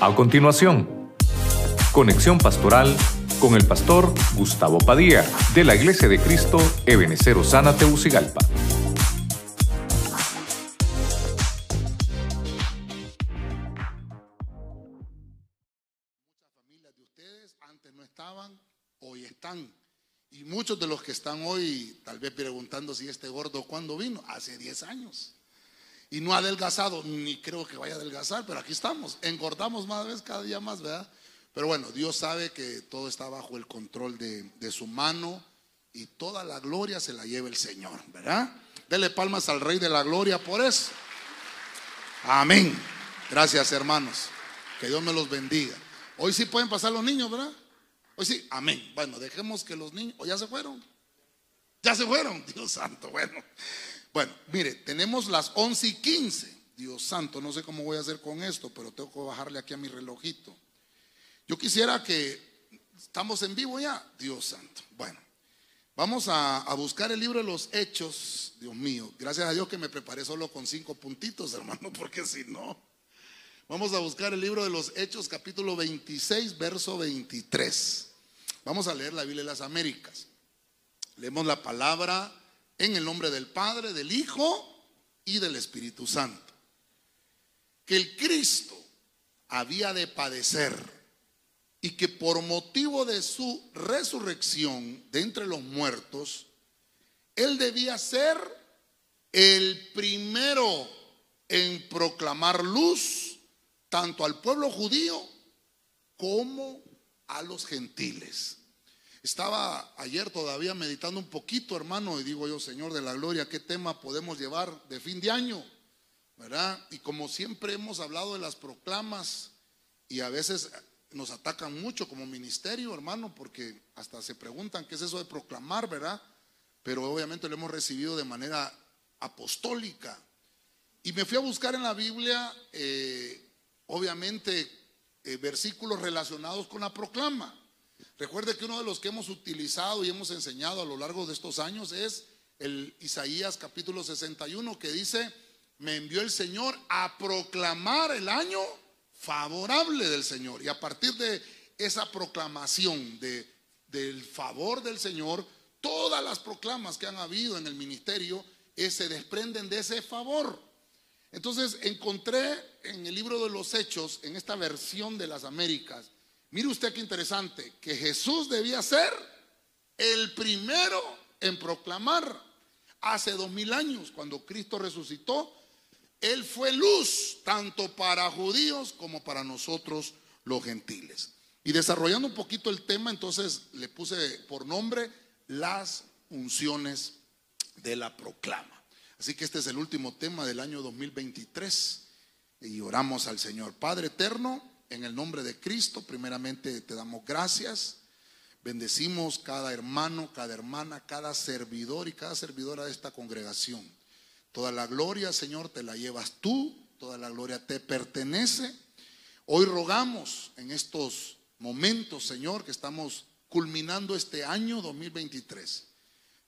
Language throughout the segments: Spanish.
A continuación, conexión pastoral con el pastor Gustavo Padilla de la Iglesia de Cristo Ebenecer Osana Teucigalpa. Muchas familias de ustedes antes no estaban, hoy están. Y muchos de los que están hoy, tal vez preguntando si este gordo cuándo vino, hace 10 años. Y no ha adelgazado, ni creo que vaya a adelgazar, pero aquí estamos. Engordamos más vez cada día más, ¿verdad? Pero bueno, Dios sabe que todo está bajo el control de, de su mano y toda la gloria se la lleva el Señor, ¿verdad? Dele palmas al Rey de la Gloria por eso. Amén. Gracias, hermanos. Que Dios me los bendiga. Hoy sí pueden pasar los niños, ¿verdad? Hoy sí, amén. Bueno, dejemos que los niños, ¿o ya se fueron? Ya se fueron, Dios santo, bueno. Bueno, mire, tenemos las 11 y 15. Dios santo, no sé cómo voy a hacer con esto, pero tengo que bajarle aquí a mi relojito. Yo quisiera que, estamos en vivo ya, Dios santo. Bueno, vamos a, a buscar el libro de los hechos, Dios mío. Gracias a Dios que me preparé solo con cinco puntitos, hermano, porque si no... Vamos a buscar el libro de los Hechos, capítulo 26, verso 23. Vamos a leer la Biblia de las Américas. Leemos la palabra en el nombre del Padre, del Hijo y del Espíritu Santo. Que el Cristo había de padecer y que por motivo de su resurrección de entre los muertos, Él debía ser el primero en proclamar luz tanto al pueblo judío como a los gentiles. Estaba ayer todavía meditando un poquito, hermano, y digo yo, Señor de la Gloria, ¿qué tema podemos llevar de fin de año? ¿Verdad? Y como siempre hemos hablado de las proclamas, y a veces nos atacan mucho como ministerio, hermano, porque hasta se preguntan qué es eso de proclamar, ¿verdad? Pero obviamente lo hemos recibido de manera apostólica. Y me fui a buscar en la Biblia, eh, obviamente, eh, versículos relacionados con la proclama. Recuerde que uno de los que hemos utilizado y hemos enseñado a lo largo de estos años es el Isaías capítulo 61 que dice, me envió el Señor a proclamar el año favorable del Señor. Y a partir de esa proclamación de, del favor del Señor, todas las proclamas que han habido en el ministerio eh, se desprenden de ese favor. Entonces encontré en el libro de los Hechos, en esta versión de las Américas, mire usted qué interesante, que Jesús debía ser el primero en proclamar hace dos mil años, cuando Cristo resucitó, Él fue luz tanto para judíos como para nosotros los gentiles. Y desarrollando un poquito el tema, entonces le puse por nombre las unciones de la proclama. Así que este es el último tema del año 2023 y oramos al Señor. Padre eterno, en el nombre de Cristo, primeramente te damos gracias. Bendecimos cada hermano, cada hermana, cada servidor y cada servidora de esta congregación. Toda la gloria, Señor, te la llevas tú, toda la gloria te pertenece. Hoy rogamos en estos momentos, Señor, que estamos culminando este año 2023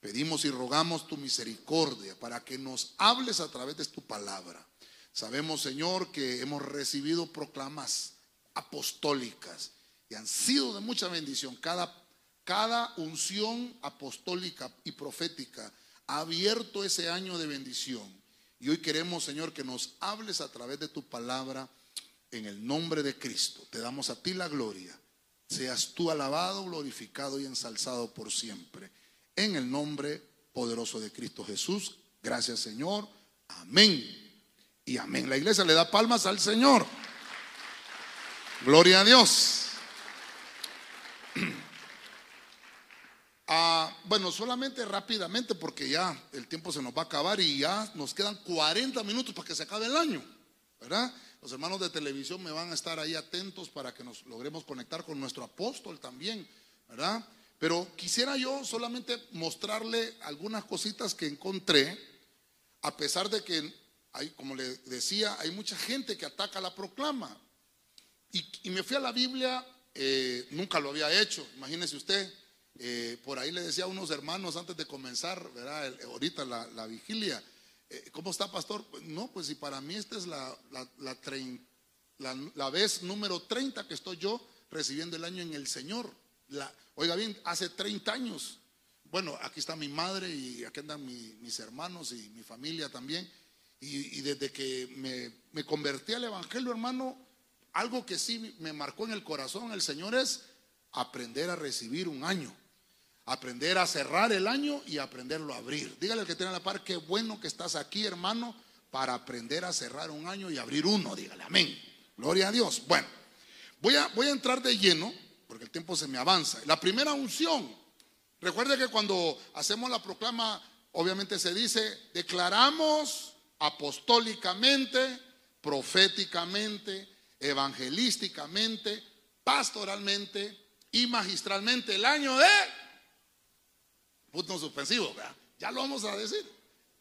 Pedimos y rogamos tu misericordia para que nos hables a través de tu palabra. Sabemos, Señor, que hemos recibido proclamas apostólicas y han sido de mucha bendición. Cada, cada unción apostólica y profética ha abierto ese año de bendición. Y hoy queremos, Señor, que nos hables a través de tu palabra en el nombre de Cristo. Te damos a ti la gloria. Seas tú alabado, glorificado y ensalzado por siempre en el nombre poderoso de Cristo Jesús. Gracias Señor. Amén. Y amén. La iglesia le da palmas al Señor. Gloria a Dios. Ah, bueno, solamente rápidamente porque ya el tiempo se nos va a acabar y ya nos quedan 40 minutos para que se acabe el año, ¿verdad? Los hermanos de televisión me van a estar ahí atentos para que nos logremos conectar con nuestro apóstol también, ¿verdad? Pero quisiera yo solamente mostrarle algunas cositas que encontré, a pesar de que, como le decía, hay mucha gente que ataca la proclama. Y, me fui a la Biblia, eh, nunca lo había hecho, imagínese usted. Eh, por ahí le decía a unos hermanos antes de comenzar, ¿verdad? ahorita la, vigilia, eh, ¿cómo está, pastor? No, pues si para mí esta es la, la, la, vez número 30 que estoy yo recibiendo el año en el Señor. La, oiga bien, hace 30 años. Bueno, aquí está mi madre y aquí andan mis hermanos y mi familia también. Y, desde que me, me, convertí al Evangelio, hermano, algo que sí me marcó en el corazón el Señor es aprender a recibir un año. Aprender a cerrar el año y aprenderlo a abrir. Dígale al que tiene la par, qué bueno que estás aquí, hermano, para aprender a cerrar un año y abrir uno. Dígale, amén. Gloria a Dios. Bueno, voy a, voy a entrar de lleno, porque el tiempo se me avanza. La primera unción. Recuerde que cuando hacemos la proclama, obviamente se dice, declaramos apostólicamente, proféticamente, evangelísticamente, pastoralmente y magistralmente el año de punto suspensivo, ya lo vamos a decir,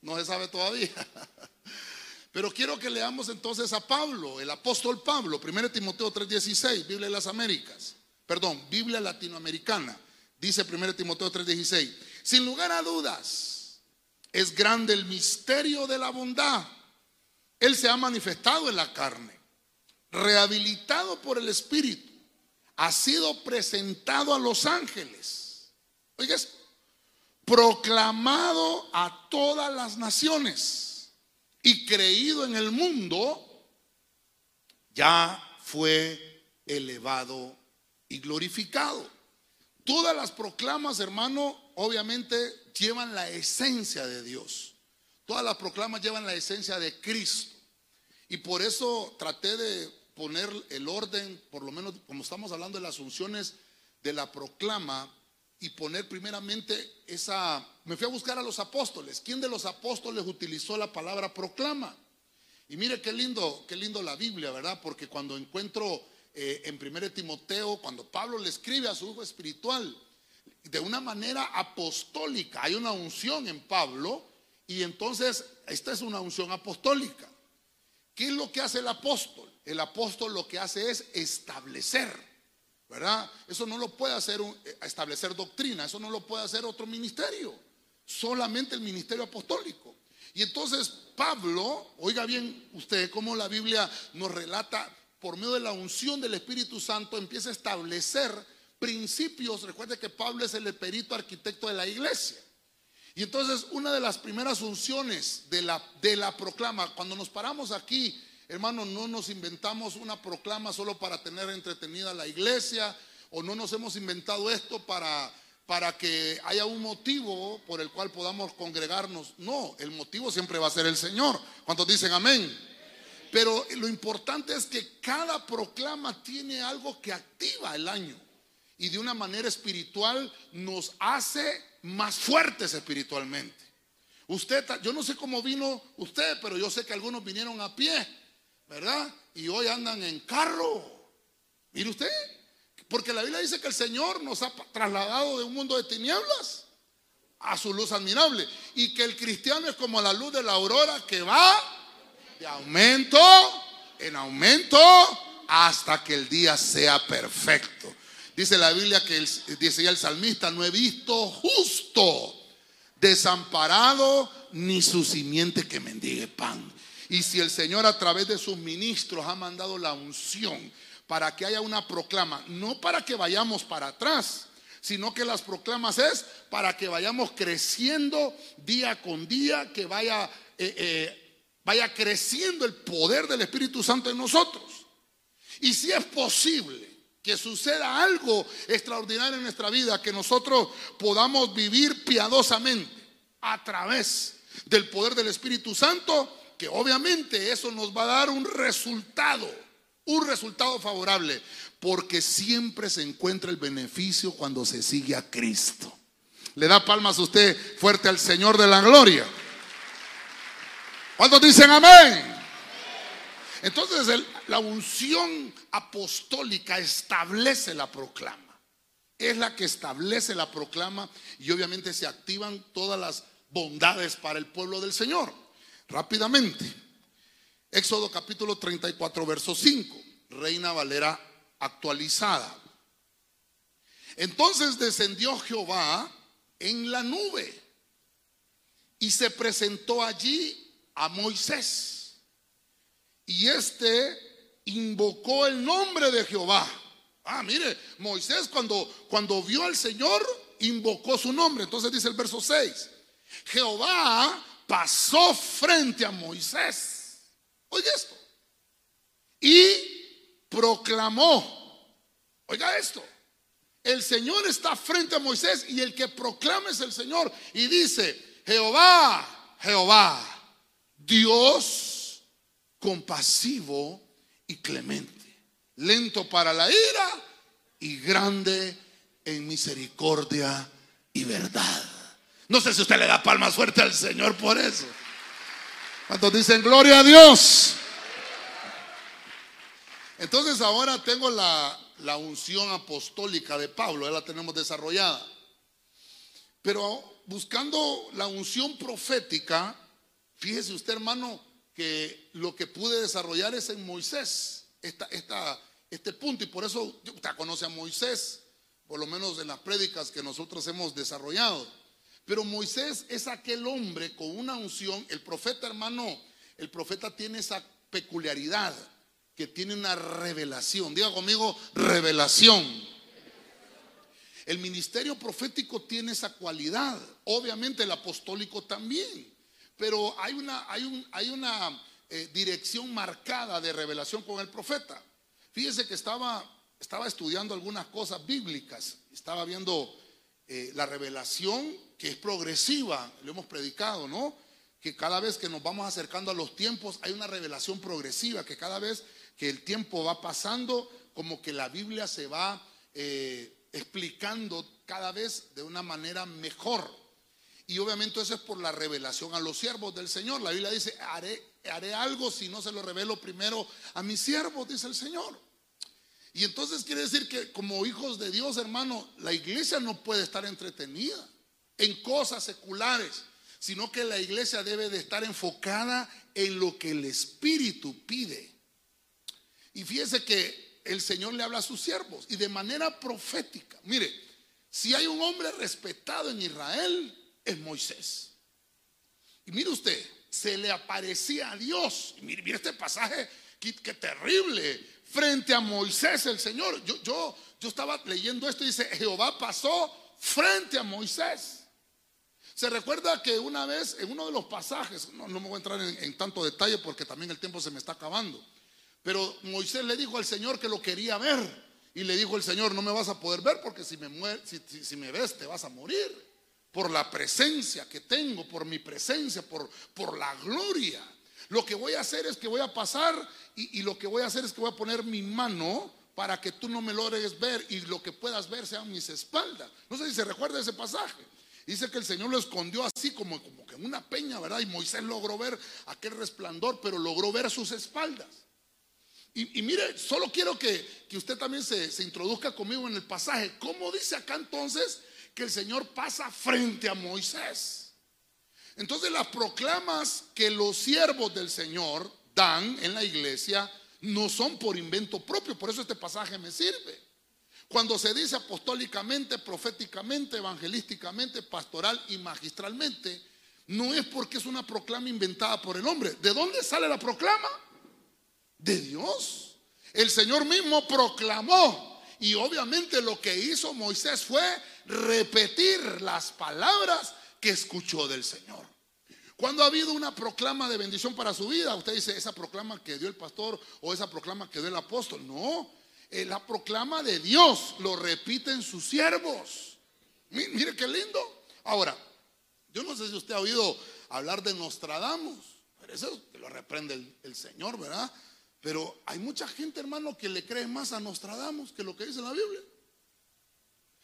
no se sabe todavía. Pero quiero que leamos entonces a Pablo, el apóstol Pablo, 1 Timoteo 3:16, Biblia de las Américas, perdón, Biblia latinoamericana, dice 1 Timoteo 3:16, sin lugar a dudas, es grande el misterio de la bondad. Él se ha manifestado en la carne, rehabilitado por el Espíritu, ha sido presentado a los ángeles. Oigas, proclamado a todas las naciones y creído en el mundo, ya fue elevado y glorificado. Todas las proclamas, hermano, obviamente llevan la esencia de Dios. Todas las proclamas llevan la esencia de Cristo. Y por eso traté de poner el orden, por lo menos como estamos hablando de las unciones de la proclama, y poner primeramente esa... Me fui a buscar a los apóstoles. ¿Quién de los apóstoles utilizó la palabra proclama? Y mire qué lindo, qué lindo la Biblia, ¿verdad? Porque cuando encuentro eh, en 1 Timoteo, cuando Pablo le escribe a su hijo espiritual, de una manera apostólica, hay una unción en Pablo, y entonces esta es una unción apostólica. ¿Qué es lo que hace el apóstol? El apóstol lo que hace es establecer. ¿verdad? Eso no lo puede hacer eh, establecer doctrina, eso no lo puede hacer otro ministerio, solamente el ministerio apostólico. Y entonces Pablo, oiga bien usted cómo la Biblia nos relata, por medio de la unción del Espíritu Santo, empieza a establecer principios. Recuerde que Pablo es el perito arquitecto de la iglesia. Y entonces una de las primeras unciones de la, de la proclama, cuando nos paramos aquí Hermano, no nos inventamos una proclama solo para tener entretenida la iglesia o no nos hemos inventado esto para, para que haya un motivo por el cual podamos congregarnos. No, el motivo siempre va a ser el Señor. ¿Cuántos dicen amén? Pero lo importante es que cada proclama tiene algo que activa el año y de una manera espiritual nos hace más fuertes espiritualmente. Usted, yo no sé cómo vino usted, pero yo sé que algunos vinieron a pie ¿verdad? Y hoy andan en carro. Mire usted, porque la Biblia dice que el Señor nos ha trasladado de un mundo de tinieblas a su luz admirable y que el cristiano es como la luz de la aurora que va de aumento en aumento hasta que el día sea perfecto. Dice la Biblia que dice ya el salmista, no he visto justo desamparado ni su simiente que mendigue pan. Y si el Señor a través de sus ministros ha mandado la unción para que haya una proclama, no para que vayamos para atrás, sino que las proclamas es para que vayamos creciendo día con día, que vaya, eh, eh, vaya creciendo el poder del Espíritu Santo en nosotros. Y si es posible que suceda algo extraordinario en nuestra vida, que nosotros podamos vivir piadosamente a través del poder del Espíritu Santo, que obviamente eso nos va a dar un resultado, un resultado favorable, porque siempre se encuentra el beneficio cuando se sigue a Cristo. Le da palmas a usted fuerte al Señor de la gloria. ¿Cuántos dicen amén? Entonces la unción apostólica establece la proclama. Es la que establece la proclama y obviamente se activan todas las bondades para el pueblo del Señor. Rápidamente. Éxodo capítulo 34, verso 5. Reina Valera actualizada. Entonces descendió Jehová en la nube y se presentó allí a Moisés. Y este invocó el nombre de Jehová. Ah, mire, Moisés cuando, cuando vio al Señor, invocó su nombre. Entonces dice el verso 6, Jehová pasó frente a Moisés. Oiga esto. Y proclamó. Oiga esto. El Señor está frente a Moisés y el que proclama es el Señor. Y dice, Jehová, Jehová, Dios compasivo y clemente, lento para la ira y grande en misericordia y verdad. No sé si usted le da palma suerte al Señor por eso. ¿Cuántos dicen gloria a Dios? Entonces ahora tengo la, la unción apostólica de Pablo, ya la tenemos desarrollada. Pero buscando la unción profética, fíjese usted hermano que lo que pude desarrollar es en Moisés, esta, este punto, y por eso usted conoce a Moisés, por lo menos en las prédicas que nosotros hemos desarrollado. Pero Moisés es aquel hombre con una unción, el profeta hermano, el profeta tiene esa peculiaridad que tiene una revelación. Diga conmigo, revelación. El ministerio profético tiene esa cualidad. Obviamente el apostólico también. Pero hay una, hay un, hay una eh, dirección marcada de revelación con el profeta. Fíjese que estaba, estaba estudiando algunas cosas bíblicas. Estaba viendo eh, la revelación que es progresiva. Lo hemos predicado, ¿no? Que cada vez que nos vamos acercando a los tiempos hay una revelación progresiva. Que cada vez que el tiempo va pasando, como que la Biblia se va eh, explicando cada vez de una manera mejor. Y obviamente eso es por la revelación a los siervos del Señor. La Biblia dice, haré, haré algo si no se lo revelo primero a mis siervos, dice el Señor. Y entonces quiere decir que como hijos de Dios, hermano, la iglesia no puede estar entretenida en cosas seculares, sino que la iglesia debe de estar enfocada en lo que el Espíritu pide. Y fíjese que el Señor le habla a sus siervos y de manera profética. Mire, si hay un hombre respetado en Israel, es Moisés. Y mire usted, se le aparecía a Dios. Y mire, este pasaje, qué, terrible. Frente a Moisés el Señor. Yo, yo, yo estaba leyendo esto y dice, Jehová pasó frente a Moisés. Se recuerda que una vez en uno de los pasajes, no, me voy a entrar en tanto detalle porque también el tiempo se me está acabando. Pero Moisés le dijo al Señor que lo quería ver. Y le dijo el Señor, no me vas a poder ver porque si me, si, me ves te vas a morir. Por la presencia que tengo, por mi presencia, por, por la gloria. Lo que voy a hacer es que voy a pasar y, y lo que voy a hacer es que voy a poner mi mano para que tú no me logres ver y lo que puedas ver sean mis espaldas. No sé si se recuerda ese pasaje. Dice que el Señor lo escondió así como, como que en una peña, ¿verdad? Y Moisés logró ver aquel resplandor, pero logró ver sus espaldas. Y, mire, solo quiero que, usted también se, se, introduzca conmigo en el pasaje. ¿Cómo dice acá entonces que el Señor pasa frente a Moisés? Entonces las proclamas que los siervos del Señor dan en la iglesia no son por invento propio, por eso este pasaje me sirve. Cuando se dice apostólicamente, proféticamente, evangelísticamente, pastoral y magistralmente, no es porque es una proclama inventada por el hombre. ¿De dónde sale la proclama? de Dios. El Señor mismo proclamó y obviamente lo que hizo Moisés fue repetir las palabras que escuchó del Señor. Cuando ha habido una proclama de bendición para su vida, usted dice, esa proclama que dio el pastor o esa proclama que dio el apóstol. No, es la proclama de Dios lo repiten sus siervos. Mire, qué lindo. Ahora, yo no sé si usted ha oído hablar de Nostradamus, pero eso lo reprende el Señor, ¿verdad? Pero hay mucha gente, hermano, que le cree más a Nostradamus que lo que dice la Biblia.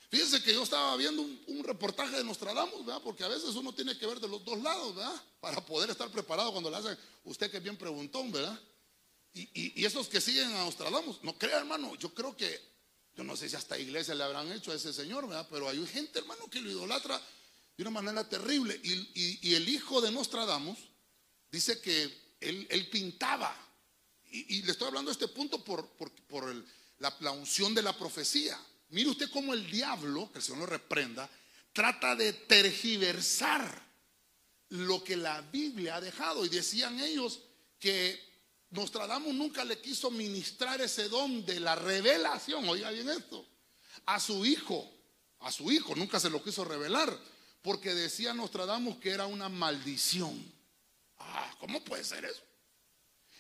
Fíjense que yo estaba viendo un, reportaje de Nostradamus, ¿verdad? Porque a veces uno tiene que ver de los dos lados, ¿verdad? Para poder estar preparado cuando le hacen, usted que bien preguntón, ¿verdad? Y, esos que siguen a Nostradamus, no crea, hermano, yo creo que, yo no sé si hasta iglesia le habrán hecho a ese señor, ¿verdad? Pero hay gente, hermano, que lo idolatra de una manera terrible. Y, el hijo de Nostradamus dice que él, él pintaba y, le estoy hablando de este punto por, la, unción de la profecía. Mire usted cómo el diablo, que el Señor lo reprenda, trata de tergiversar lo que la Biblia ha dejado. Y decían ellos que Nostradamus nunca le quiso ministrar ese don de la revelación, oiga bien esto, a su hijo, a su hijo, nunca se lo quiso revelar, porque decía Nostradamus que era una maldición. Ah, ¿cómo puede ser eso?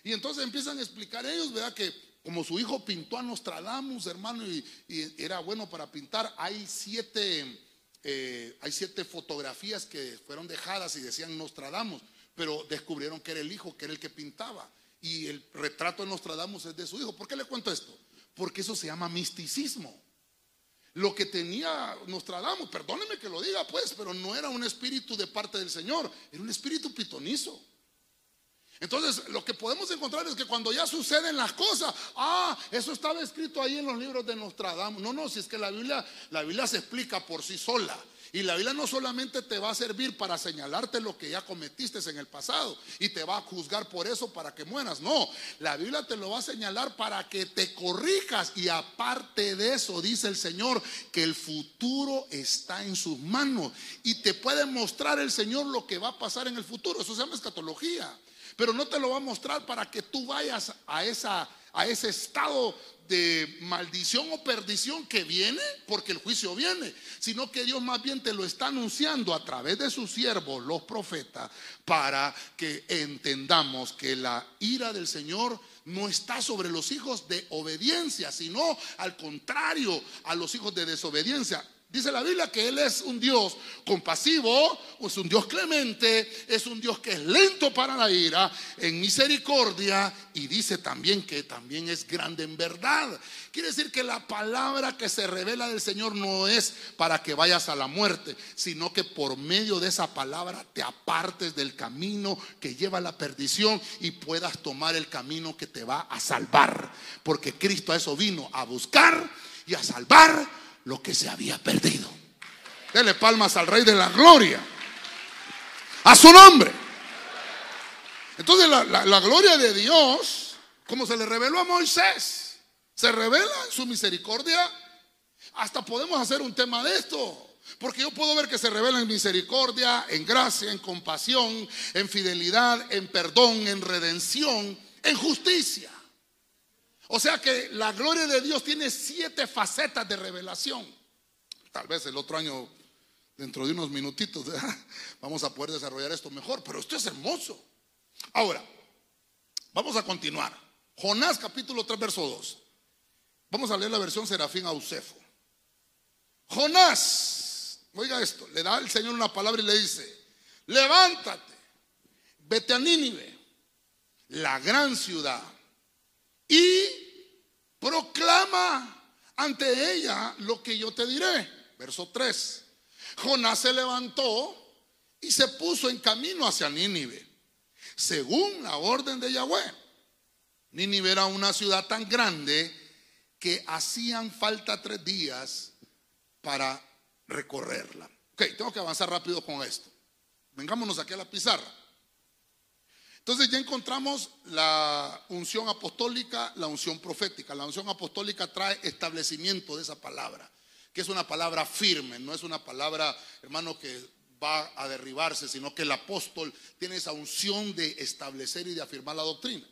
Y entonces empiezan a explicar ellos, ¿verdad? Que como su hijo pintó a Nostradamus, hermano, y, era bueno para pintar, hay siete, eh, hay siete fotografías que fueron dejadas y decían Nostradamus, pero descubrieron que era el hijo, que era el que pintaba. Y el retrato de Nostradamus es de su hijo. ¿Por qué le cuento esto? Porque eso se llama misticismo. Lo que tenía Nostradamus, perdóneme que lo diga pues, pero no era un espíritu de parte del Señor, era un espíritu pitonizo. Entonces, lo que podemos encontrar es que cuando ya suceden las cosas, ah, eso estaba escrito ahí en los libros de Nostradamus. No, no, si es que la Biblia, la Biblia se explica por sí sola. Y la Biblia no solamente te va a servir para señalarte lo que ya cometiste en el pasado y te va a juzgar por eso para que mueras. No, la Biblia te lo va a señalar para que te corrijas. Y aparte de eso, dice el Señor, que el futuro está en sus manos. Y te puede mostrar el Señor lo que va a pasar en el futuro. Eso se llama escatología. Pero no te lo va a mostrar para que tú vayas a, esa, a ese estado de maldición o perdición que viene, porque el juicio viene, sino que Dios más bien te lo está anunciando a través de sus siervos, los profetas, para que entendamos que la ira del Señor no está sobre los hijos de obediencia, sino al contrario, a los hijos de desobediencia. Dice la Biblia que Él es un Dios compasivo, es un Dios clemente, es un Dios que es lento para la ira, en misericordia y dice también que también es grande en verdad. Quiere decir que la palabra que se revela del Señor no es para que vayas a la muerte, sino que por medio de esa palabra te apartes del camino que lleva a la perdición y puedas tomar el camino que te va a salvar. Porque Cristo a eso vino, a buscar y a salvar lo que se había perdido. Dele palmas al Rey de la Gloria. A su nombre. Entonces la, gloria de Dios, como se le reveló a Moisés, se revela en su misericordia. Hasta podemos hacer un tema de esto. Porque yo puedo ver que se revela en misericordia, en gracia, en compasión, en fidelidad, en perdón, en redención, en justicia. O sea que la gloria de Dios tiene siete facetas de revelación. Tal vez el otro año, dentro de unos minutitos, vamos a poder desarrollar esto mejor, pero esto es hermoso. Ahora, vamos a continuar. Jonás capítulo 3, verso 2. Vamos a leer la versión Serafín Ausefo. Jonás, oiga esto, le da el Señor una palabra y le dice, levántate, vete a Nínive, la gran ciudad y proclama ante ella lo que yo te diré. Verso 3. Jonás se levantó y se puso en camino hacia Nínive, según la orden de Yahweh. Nínive era una ciudad tan grande que hacían falta tres días para recorrerla. Ok, tengo que avanzar rápido con esto. Vengámonos aquí a la pizarra. Entonces ya encontramos la unción apostólica, la unción profética. La unción apostólica trae establecimiento de esa palabra, que es una palabra firme, no es una palabra, hermano, que va a derribarse, sino que el apóstol tiene esa unción de establecer y de afirmar la doctrina.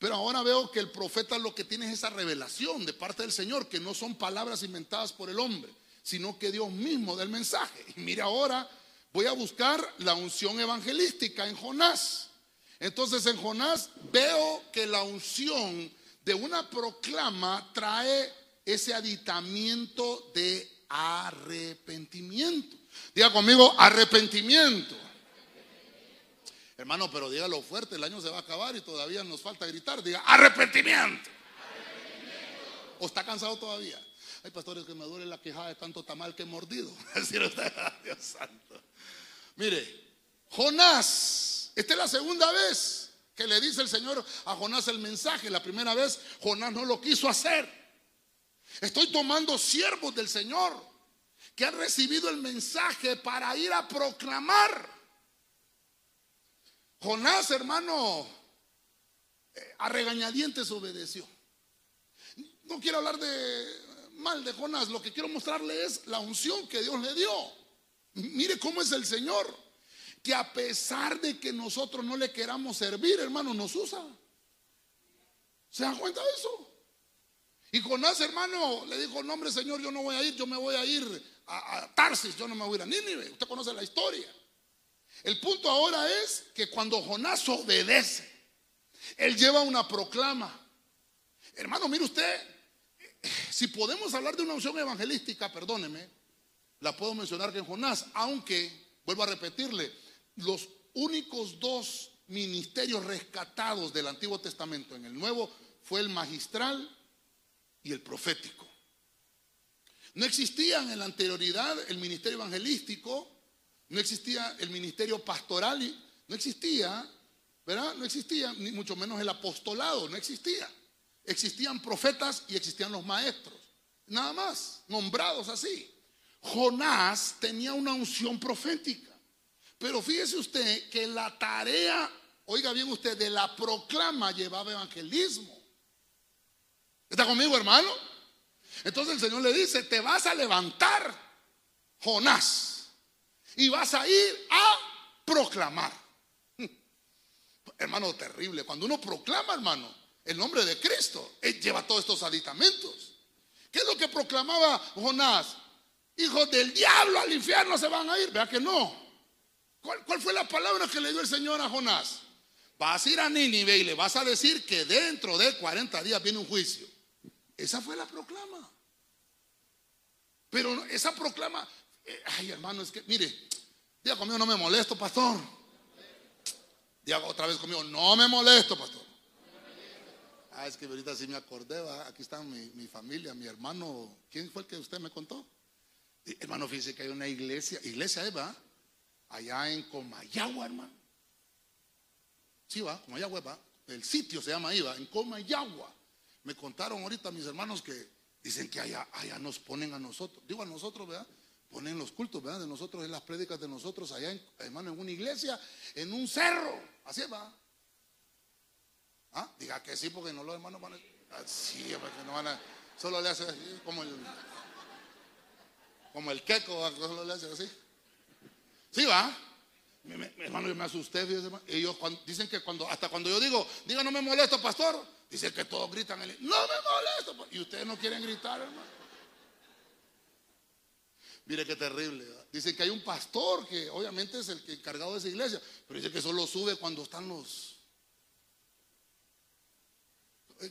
Pero ahora veo que el profeta lo que tiene es esa revelación de parte del Señor, que no son palabras inventadas por el hombre, sino que Dios mismo da el mensaje. Y mire ahora, voy a buscar la unción evangelística en Jonás. Entonces en Jonás veo que la unción de una proclama trae ese aditamiento de arrepentimiento. Diga conmigo, arrepentimiento. Hermano, pero dígalo fuerte, el año se va a acabar y todavía nos falta gritar. Diga, arrepentimiento. ¿O está cansado todavía? Hay pastores que me duele la quejada de tanto tamal que he mordido. Dios santo. Mire, Jonás esta es la segunda vez que le dice el Señor a Jonás el mensaje. La primera vez Jonás no lo quiso hacer. Estoy tomando siervos del Señor que han recibido el mensaje para ir a proclamar. Jonás, hermano, eh, a regañadientes obedeció. No quiero hablar de mal de Jonás, lo que quiero mostrarle es la unción que Dios le dio. Mire cómo es el Señor que a pesar de que nosotros no le queramos servir, hermano, nos usa. ¿Se dan cuenta de eso? Y Jonás, hermano, le dijo, no hombre, Señor, yo no voy a ir, yo me voy a ir a, Tarsis, yo no me voy a ir a Nínive. Usted conoce la historia. El punto ahora es que cuando Jonás obedece, él lleva una proclama. Hermano, mire usted, si podemos hablar de una unción evangelística, perdóneme, la puedo mencionar que en Jonás, aunque, vuelvo a repetirle, los únicos dos ministerios rescatados del Antiguo Testamento en el Nuevo fue el magistral y el profético. No existía en la anterioridad el ministerio evangelístico, no existía el ministerio pastoral, no existía, ¿verdad? No existía, ni mucho menos el apostolado, no existía. Existían profetas y existían los maestros, nada más, nombrados así. Jonás tenía una unción profética, pero fíjese usted que la tarea, oiga bien usted, de la proclama llevaba evangelismo. ¿Está conmigo, hermano? Entonces el Señor le dice, te vas a levantar, Jonás, y vas a ir a proclamar. Hermano, terrible. Cuando uno proclama, hermano, el nombre de Cristo, él lleva todos estos aditamentos. ¿Qué es lo que proclamaba Jonás? Hijos del diablo al infierno se van a ir. Vea que no. ¿Cuál, ¿Cuál, fue la palabra que le dio el Señor a Jonás? Vas a ir a Nínive y le vas a decir que dentro de 40 días viene un juicio. Esa fue la proclama. Pero esa proclama, eh, ay hermano, es que, mire, diga conmigo, no me molesto, pastor. Diga otra vez conmigo, no me molesto, pastor. Ah, es que ahorita sí me acordé, ¿va? aquí está mi, mi, familia, mi hermano. ¿Quién fue el que usted me contó? Hermano, fíjese que hay una iglesia, iglesia Eva, allá en Comayagua, hermano. Sí, va, Comayagua, va. El sitio se llama ahí, va, en Comayagua. Me contaron ahorita mis hermanos que dicen que allá, allá nos ponen a nosotros. Digo a nosotros, ¿verdad? Ponen los cultos, ¿verdad? De nosotros, en las prédicas de nosotros, allá, en, hermano, en una iglesia, en un cerro. Así va. ¿Ah? Diga que sí, porque no los hermanos van a. Así, porque no van a. Solo le hacen así, como el. Como el queco, solo le hacen así. Sí, va. Hermano, yo me asusté, ellos dicen que cuando, hasta cuando yo digo, diga no me molesto, pastor, dice que todos gritan, no me molesto, y ustedes no quieren gritar, hermano. Mire qué terrible. Dicen que hay un pastor que obviamente es el que encargado de esa iglesia, pero dice que solo sube cuando están los. ¿Eh?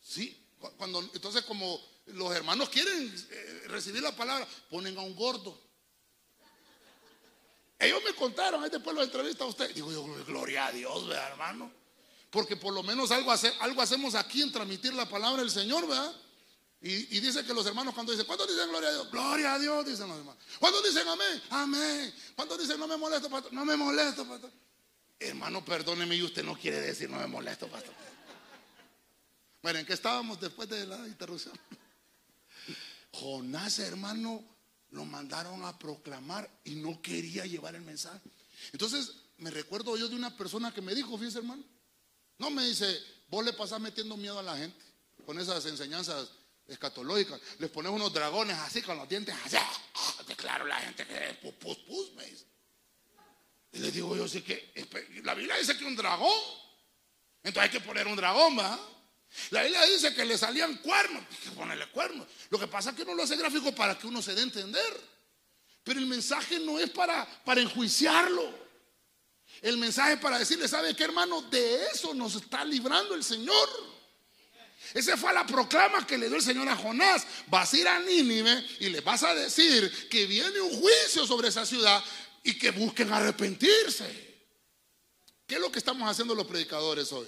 Sí, cuando entonces como los hermanos quieren eh, recibir la palabra, ponen a un gordo. Ellos me contaron, ahí después lo entrevista a usted. Digo gloria a Dios, ¿verdad, hermano? Porque por lo menos algo, hace, algo hacemos aquí en transmitir la palabra del Señor, ¿verdad? Y, y, dice que los hermanos cuando dicen, ¿cuántos dicen gloria a Dios? Gloria a Dios, dicen los hermanos. ¿Cuántos dicen amén? Amén. ¿Cuántos dicen no me molesto, pastor? No me molesto, pastor. Hermano, perdóneme y usted no quiere decir no me molesto, pastor. Bueno, ¿en qué estábamos después de la interrupción? Jonás, hermano, lo mandaron a proclamar y no quería llevar el mensaje. Entonces, me recuerdo yo de una persona que me dijo, fíjese hermano, no me dice, vos le pasás metiendo miedo a la gente con esas enseñanzas escatológicas. Les pones unos dragones así con los dientes así. Claro, la gente que es pus, pus, pus, me dice. Y le digo yo, sí que la Biblia dice que un dragón. Entonces hay que poner un dragón, ¿va? La Biblia dice que le salían cuernos, que ponerle cuernos. Lo que pasa es que uno lo hace gráfico para que uno se dé a entender. Pero el mensaje no es para, para enjuiciarlo. El mensaje es para decirle, ¿sabe qué hermano? De eso nos está librando el Señor. Esa fue la proclama que le dio el Señor a Jonás. Vas a ir a Nínive y le vas a decir que viene un juicio sobre esa ciudad y que busquen arrepentirse. ¿Qué es lo que estamos haciendo los predicadores hoy?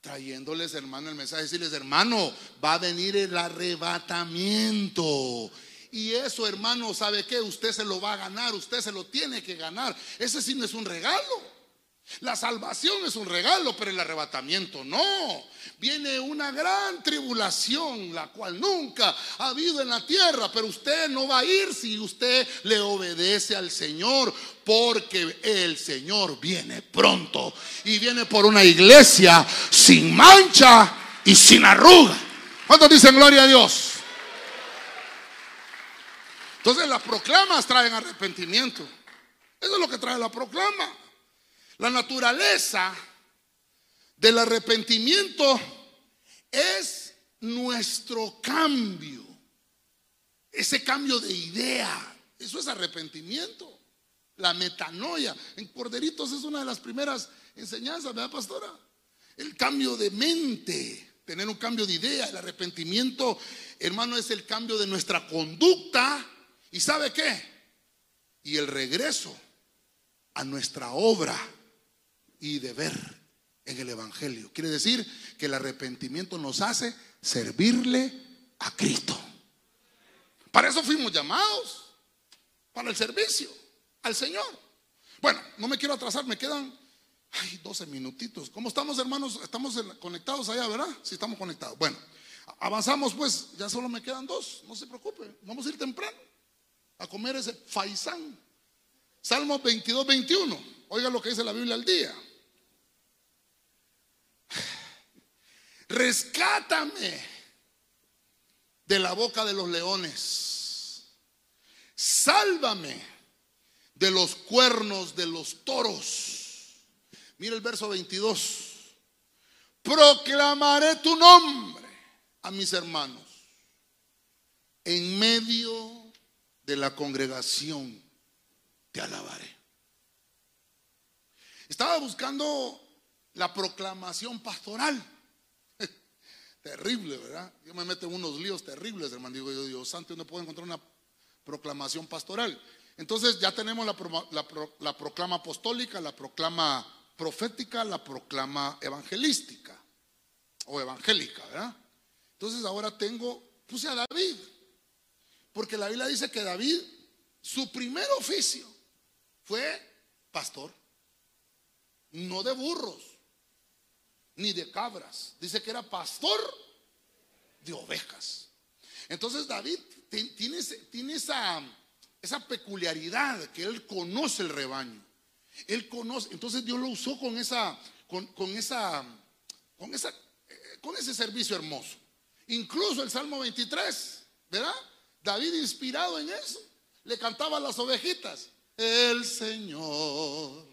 Trayéndoles, hermano, el mensaje, decirles, hermano, va a venir el arrebatamiento. Y eso, hermano, ¿sabe qué? Usted se lo va a ganar, usted se lo tiene que ganar. Ese sí no es un regalo. La salvación es un regalo, pero el arrebatamiento no. Viene una gran tribulación, la cual nunca ha habido en la tierra, pero usted no va a ir si usted le obedece al Señor, porque el Señor viene pronto y viene por una iglesia sin mancha y sin arruga. ¿Cuántos dicen gloria a Dios? Entonces las proclamas traen arrepentimiento. Eso es lo que trae la proclama. La naturaleza del arrepentimiento es nuestro cambio. Ese cambio de idea. Eso es arrepentimiento. La metanoia. En Corderitos es una de las primeras enseñanzas, ¿verdad, pastora? El cambio de mente, tener un cambio de idea. El arrepentimiento, hermano, es el cambio de nuestra conducta. ¿Y sabe qué? Y el regreso a nuestra obra y deber en el Evangelio. Quiere decir que el arrepentimiento nos hace servirle a Cristo. Para eso fuimos llamados, para el servicio al Señor. Bueno, no me quiero atrasar, me quedan ay, 12 minutitos. ¿Cómo estamos, hermanos? Estamos conectados allá, ¿verdad? Sí, estamos conectados. Bueno, avanzamos pues, ya solo me quedan dos, no se preocupe, vamos a ir temprano a comer ese faisán. Salmo 22, 21. Oiga lo que dice la Biblia al día. Rescátame de la boca de los leones. Sálvame de los cuernos de los toros. Mira el verso 22. Proclamaré tu nombre a mis hermanos en medio de la congregación. Te alabaré. Estaba buscando la proclamación pastoral. Terrible, ¿verdad? Yo me meto en unos líos terribles, hermano. Digo yo, Dios santo, no puedo encontrar una proclamación pastoral. Entonces ya tenemos la, la proclama apostólica, la proclama profética, la proclama evangelística o evangélica, ¿verdad? Entonces ahora tengo, puse a David, porque la Biblia dice que David, su primer oficio fue pastor, no de burros, ni de cabras. Dice que era pastor de ovejas. Entonces David tiene, esa, peculiaridad que él conoce el rebaño. Él conoce, entonces Dios lo usó con esa, con, esa, con esa, eh, con ese servicio hermoso. Incluso el Salmo 23, ¿verdad? David inspirado en eso, le cantaba a las ovejitas. El Señor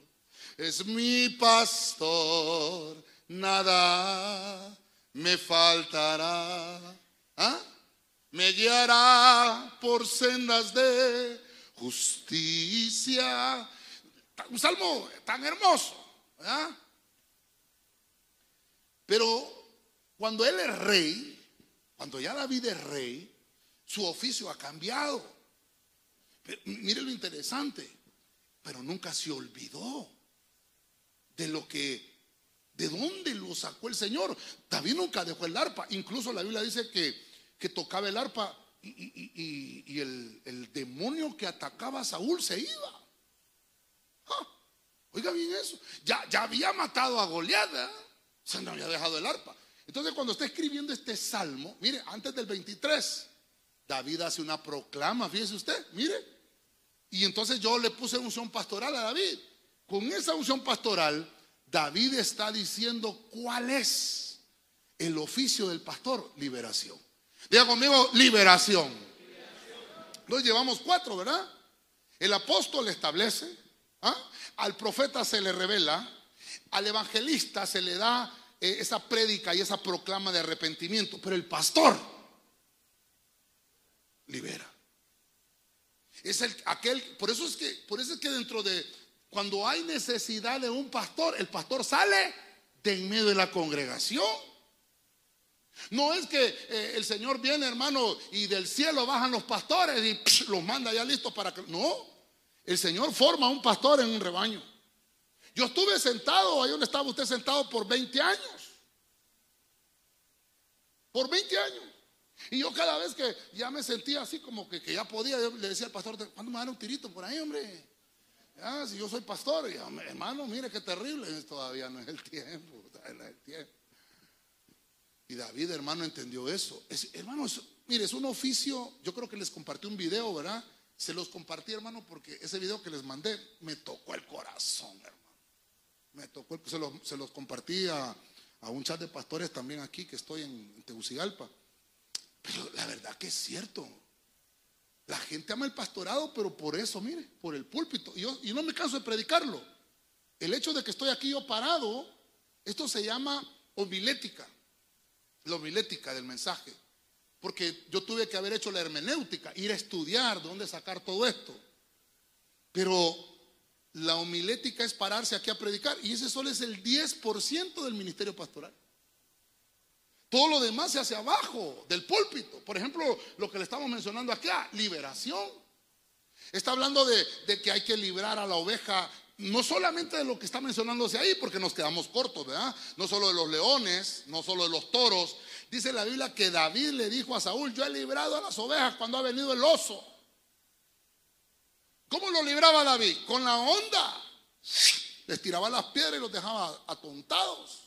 es mi pastor nada me faltará. ¿Ah? Me guiará por sendas de justicia. Un salmo tan hermoso. Pero cuando él es rey, cuando ya David es rey, su oficio ha cambiado. mire lo interesante, pero nunca se olvidó de lo que ¿De dónde lo sacó el Señor? David nunca dejó el arpa. Incluso la Biblia dice que, que tocaba el arpa y, el, demonio que atacaba a Saúl se iba. Ah, oiga bien eso. Ya, ya había matado a Goliat. Se no había dejado el arpa. Entonces cuando está escribiendo este salmo, mire, antes del 23, David hace una proclama, fíjese usted, mire. Y entonces yo le puse unción pastoral a David. Con esa unción pastoral, David está diciendo cuál es el oficio del pastor, liberación. Diga conmigo, liberación. Nos llevamos cuatro, ¿verdad? El apóstol establece, ¿ah? al profeta se le revela, al evangelista se le da eh, esa prédica y esa proclama de arrepentimiento, pero el pastor libera. Es el, aquel, por eso es que, por eso es que dentro de cuando hay necesidad de un pastor, el pastor sale de en medio de la congregación. No es que eh, el Señor viene, hermano, y del cielo bajan los pastores y los manda ya listos para que... No, el Señor forma un pastor en un rebaño. Yo estuve sentado, ahí donde estaba usted sentado por 20 años. Por 20 años. Y yo cada vez que ya me sentía así como que, ya podía, le decía al pastor, ¿cuándo me dan un tirito por ahí, hombre? Ah, si yo soy pastor, hermano, mire qué terrible, todavía no es el tiempo, no es el tiempo. Y David, hermano, entendió eso. Es, hermano, mire, es un oficio, yo creo que les compartí un video, ¿verdad? Se los compartí, hermano, porque ese video que les mandé me tocó el corazón, hermano. Me tocó, se los, se los compartí a, un chat de pastores también aquí, que estoy en, en Tegucigalpa. Pero la verdad que es cierto. La gente ama el pastorado, pero por eso, mire, por el púlpito. Y yo, no me canso de predicarlo. El hecho de que estoy aquí yo parado Esto se llama homilética, la homilética del mensaje. Porque yo tuve que haber hecho la hermenéutica, ir a estudiar dónde sacar todo esto. Pero la homilética es pararse aquí a predicar y ese solo es el 10% del ministerio pastoral. Todo lo demás se hace abajo del púlpito. Por ejemplo, lo que le estamos mencionando acá, liberación. Está hablando de, de, que hay que librar a la oveja, no solamente de lo que está mencionándose ahí, porque nos quedamos cortos, ¿verdad? No solo de los leones, no solo de los toros. Dice la Biblia que David le dijo a Saúl, yo he librado a las ovejas cuando ha venido el oso. ¿Cómo lo libraba David? Con la onda. Les tiraba las piedras y los dejaba atontados.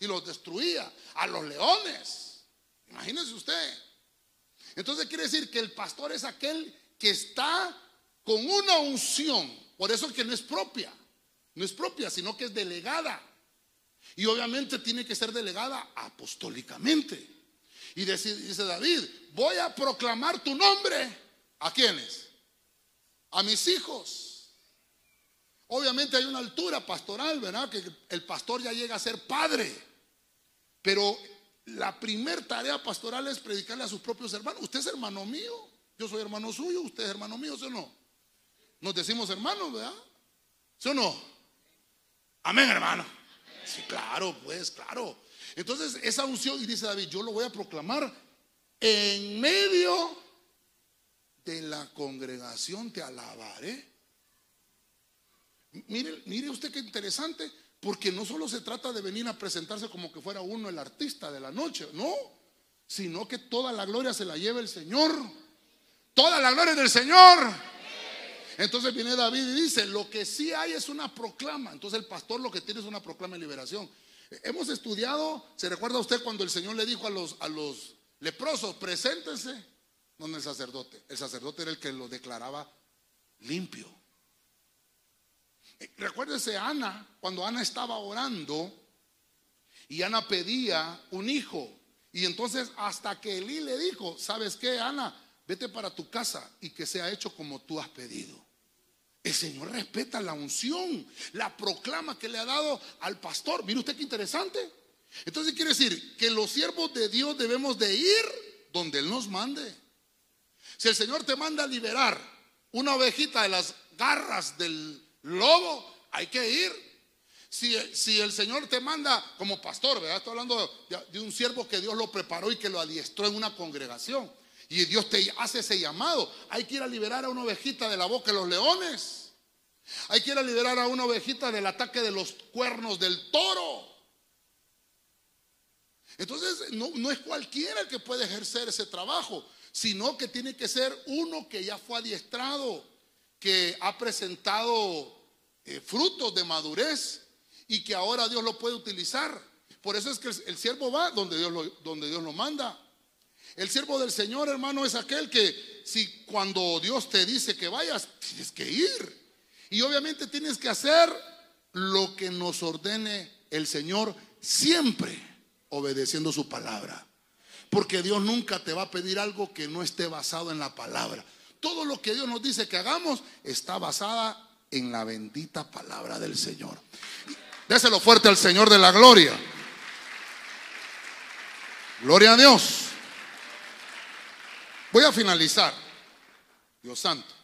Y los destruía. A los leones. Imagínense usted. Entonces quiere decir que el pastor es aquel que está con una unción. Por eso que no es propia. No es propia, sino que es delegada. Y obviamente tiene que ser delegada apostólicamente. Y dice David, voy a proclamar tu nombre. ¿A quiénes? a mis hijos. Obviamente hay una altura pastoral, ¿verdad? Que el pastor ya llega a ser padre. Pero la primer tarea pastoral es predicarle a sus propios hermanos. Usted es hermano mío, yo soy hermano suyo, usted es hermano mío, ¿sí o no? Nos decimos hermanos, ¿verdad? ¿Sí o no? Amén, hermano. Sí, claro, pues, claro. Entonces, esa unción, y dice David, yo lo voy a proclamar en medio de la congregación te alabaré. Mire, mire usted qué interesante, porque no solo se trata de venir a presentarse como que fuera uno el artista de la noche, no, sino que toda la gloria se la lleva el Señor. Toda la gloria del Señor. Entonces viene David y dice, lo que sí hay es una proclama. Entonces el pastor lo que tiene es una proclama de liberación. Hemos estudiado, ¿se recuerda usted cuando el Señor le dijo a los, a los leprosos, preséntense? no el sacerdote. El sacerdote era el que lo declaraba limpio. Recuérdese Ana, cuando Ana estaba orando y Ana pedía un hijo. Y entonces hasta que Elí le dijo, ¿sabes qué, Ana? Vete para tu casa y que sea hecho como tú has pedido. El Señor respeta la unción, la proclama que le ha dado al pastor. Mire usted qué interesante. Entonces quiere decir que los siervos de Dios debemos de ir donde Él nos mande. Si el Señor te manda a liberar una ovejita de las garras del lobo, hay que ir. Si, el Señor te manda como pastor, ¿verdad? Estoy hablando de, de, un siervo que Dios lo preparó y que lo adiestró en una congregación. Y Dios te hace ese llamado. Hay que ir a liberar a una ovejita de la boca de los leones. Hay que ir a liberar a una ovejita del ataque de los cuernos del toro. Entonces, no, no es cualquiera el que puede ejercer ese trabajo sino que tiene que ser uno que ya fue adiestrado, que ha presentado eh, frutos de madurez y que ahora Dios lo puede utilizar. Por eso es que el, siervo va donde Dios, lo, donde Dios lo manda. El siervo del Señor, hermano, es aquel que si cuando Dios te dice que vayas, tienes que ir. Y obviamente tienes que hacer lo que nos ordene el Señor siempre obedeciendo su palabra. Porque Dios nunca te va a pedir algo que no esté basado en la palabra. Todo lo que Dios nos dice que hagamos está basada en la bendita palabra del Señor. Déselo fuerte al Señor de la gloria. Gloria a Dios. Voy a finalizar. Dios santo.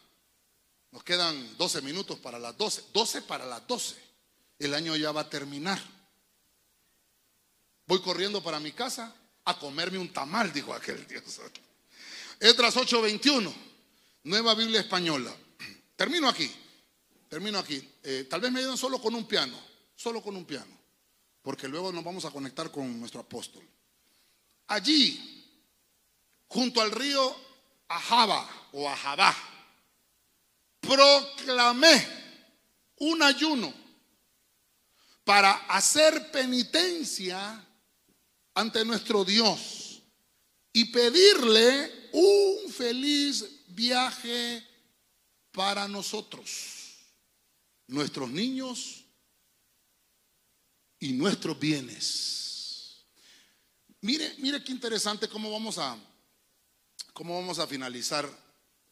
Nos quedan 12 minutos para las 12. 12 para las 12. El año ya va a terminar. Voy corriendo para mi casa a comerme un tamal, dijo aquel Dios. Esdras 8:21, nueva Biblia española. Termino aquí, termino aquí. Eh, tal vez me ayuden solo con un piano, solo con un piano, porque luego nos vamos a conectar con nuestro apóstol. Allí, junto al río Ajaba o Ajabá, proclamé un ayuno para hacer penitencia ante nuestro Dios y pedirle un feliz viaje para nosotros, nuestros niños y nuestros bienes. Mire, mire qué interesante cómo vamos a cómo vamos a finalizar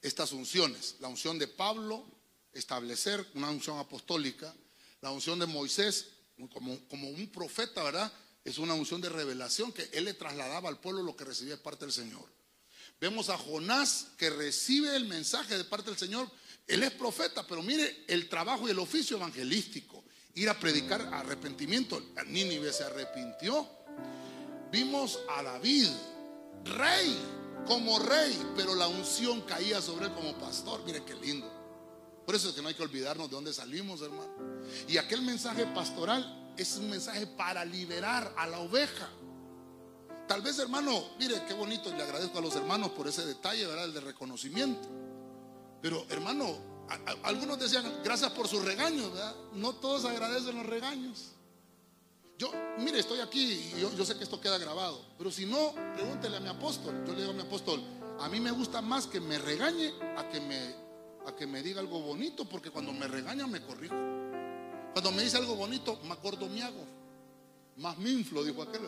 estas unciones. La unción de Pablo, establecer una unción apostólica, la unción de Moisés, como, como un profeta, ¿verdad? Es una unción de revelación que él le trasladaba al pueblo lo que recibía de parte del Señor. Vemos a Jonás que recibe el mensaje de parte del Señor. Él es profeta, pero mire el trabajo y el oficio evangelístico. Ir a predicar arrepentimiento. Nínive se arrepintió. Vimos a David, rey, como rey, pero la unción caía sobre él como pastor. Mire qué lindo. Por eso es que no hay que olvidarnos de dónde salimos, hermano. Y aquel mensaje pastoral es un mensaje para liberar a la oveja. Tal vez, hermano, mire qué bonito, le agradezco a los hermanos por ese detalle, ¿verdad? El de reconocimiento. Pero, hermano, algunos decían, gracias por sus regaños, ¿verdad? No todos agradecen los regaños. Yo, mire, estoy aquí y yo, sé que esto queda grabado, pero si no, pregúntele a mi apóstol. Yo le digo a mi apóstol, a mí me gusta más que me regañe a que me, a que me diga algo bonito, porque cuando me regaña me corrijo. Cuando me dice algo bonito, más gordo me hago. Más me inflo, dijo aquel.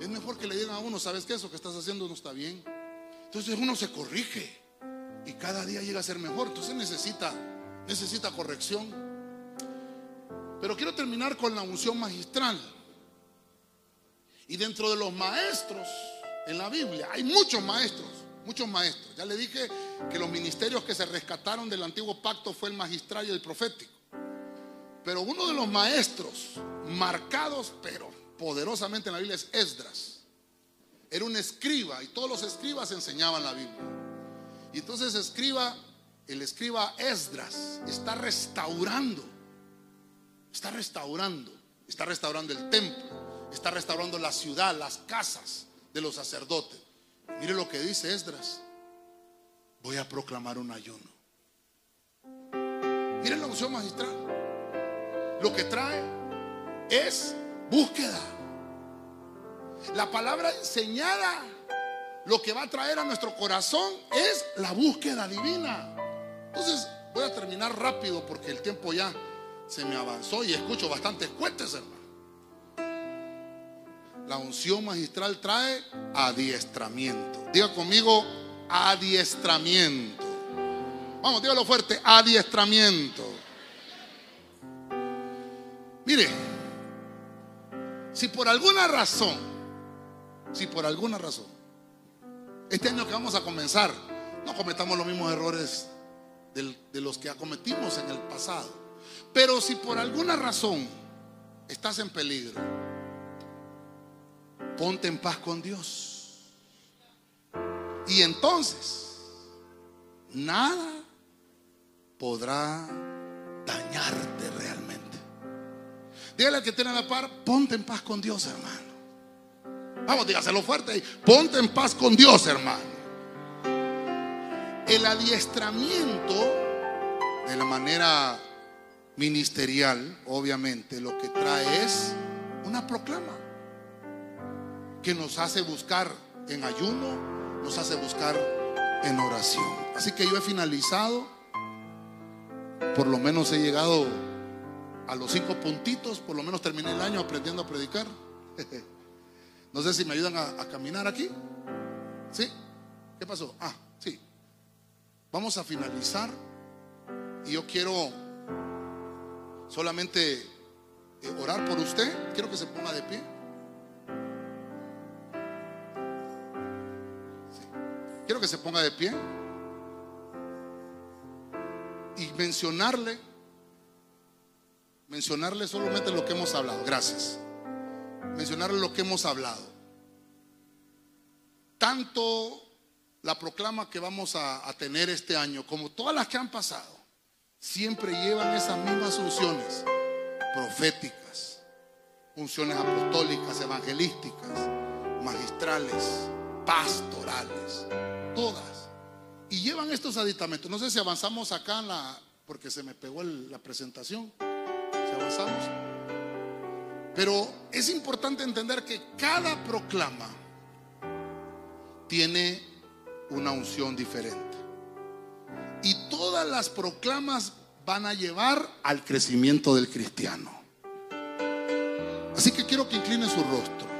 Es mejor que le digan a uno, ¿sabes qué? Eso que estás haciendo no está bien. Entonces uno se corrige y cada día llega a ser mejor. Entonces necesita, necesita corrección. Pero quiero terminar con la unción magistral. Y dentro de los maestros en la Biblia, hay muchos maestros, muchos maestros. Ya le dije que los ministerios que se rescataron del antiguo pacto fue el magistral y el profético. Pero uno de los maestros marcados, pero poderosamente en la Biblia es Esdras. Era un escriba y todos los escribas enseñaban la Biblia. Y entonces escriba, el escriba Esdras está restaurando, está restaurando, está restaurando el templo, está restaurando la ciudad, las casas de los sacerdotes. Mire lo que dice Esdras. Voy a proclamar un ayuno. Miren la unción magistral. Lo que trae es búsqueda. La palabra enseñada, lo que va a traer a nuestro corazón es la búsqueda divina. Entonces, voy a terminar rápido porque el tiempo ya se me avanzó y escucho bastantes cuentes, hermano. La unción magistral trae adiestramiento. Diga conmigo, adiestramiento. Vamos, dígalo fuerte, adiestramiento. Mire, si por alguna razón, si por alguna razón, este año que vamos a comenzar, no cometamos los mismos errores de los que acometimos en el pasado. Pero si por alguna razón estás en peligro, ponte en paz con Dios. Y entonces, nada podrá dañarte realmente. Dígale al que tiene la par, ponte en paz con Dios, hermano. Vamos, dígaselo fuerte. Ponte en paz con Dios, hermano. El adiestramiento de la manera ministerial, obviamente, lo que trae es una proclama que nos hace buscar en ayuno, nos hace buscar en oración. Así que yo he finalizado, por lo menos he llegado a los cinco puntitos, por lo menos terminé el año aprendiendo a predicar. No sé si me ayudan a, caminar aquí. ¿Sí? ¿Qué pasó? Ah, sí. Vamos a finalizar. Y yo quiero solamente eh, orar por usted. Quiero que se ponga de pie. Quiero que se ponga de pie. Y mencionarle mencionarle solamente lo que hemos hablado. Gracias. Mencionarle lo que hemos hablado. Tanto la proclama que vamos a, tener este año como todas las que han pasado, siempre llevan esas mismas unciones proféticas, unciones apostólicas, evangelísticas, magistrales, pastorales, todas. Y llevan estos aditamentos. No sé si avanzamos acá en la, porque se me pegó la presentación avanzamos. Pero es importante entender que cada proclama tiene una unción diferente. Y todas las proclamas van a llevar al crecimiento del cristiano. Así que quiero que incline su rostro.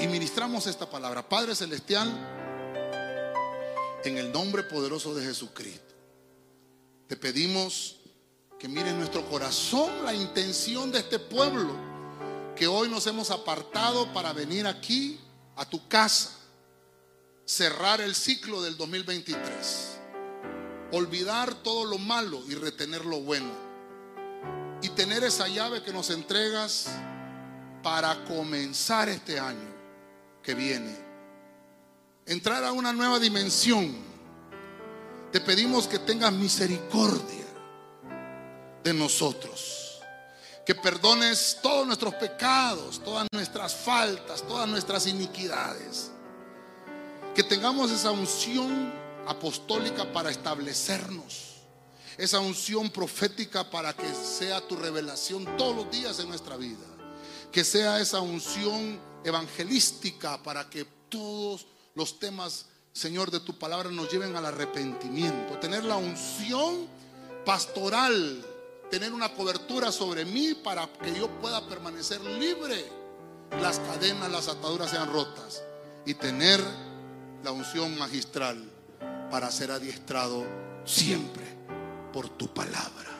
Y ministramos esta palabra. Padre Celestial, en el nombre poderoso de Jesucristo, te pedimos que mire nuestro corazón la intención de este pueblo, que hoy nos hemos apartado para venir aquí a tu casa, cerrar el ciclo del 2023, olvidar todo lo malo y retener lo bueno, y tener esa llave que nos entregas para comenzar este año que viene, entrar a una nueva dimensión. Te pedimos que tengas misericordia de nosotros. Que perdones todos nuestros pecados, todas nuestras faltas, todas nuestras iniquidades. Que tengamos esa unción apostólica para establecernos. Esa unción profética para que sea tu revelación todos los días en nuestra vida. Que sea esa unción evangelística para que todos los temas, Señor, de tu palabra nos lleven al arrepentimiento. Tener la unción pastoral tener una cobertura sobre mí para que yo pueda permanecer libre. Las cadenas, las ataduras sean rotas y tener la unción magistral para ser adiestrado siempre por tu palabra.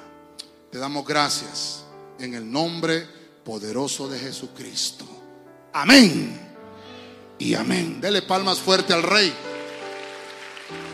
Te damos gracias en el nombre poderoso de Jesucristo. Amén. Y amén. Dele palmas fuerte al Rey.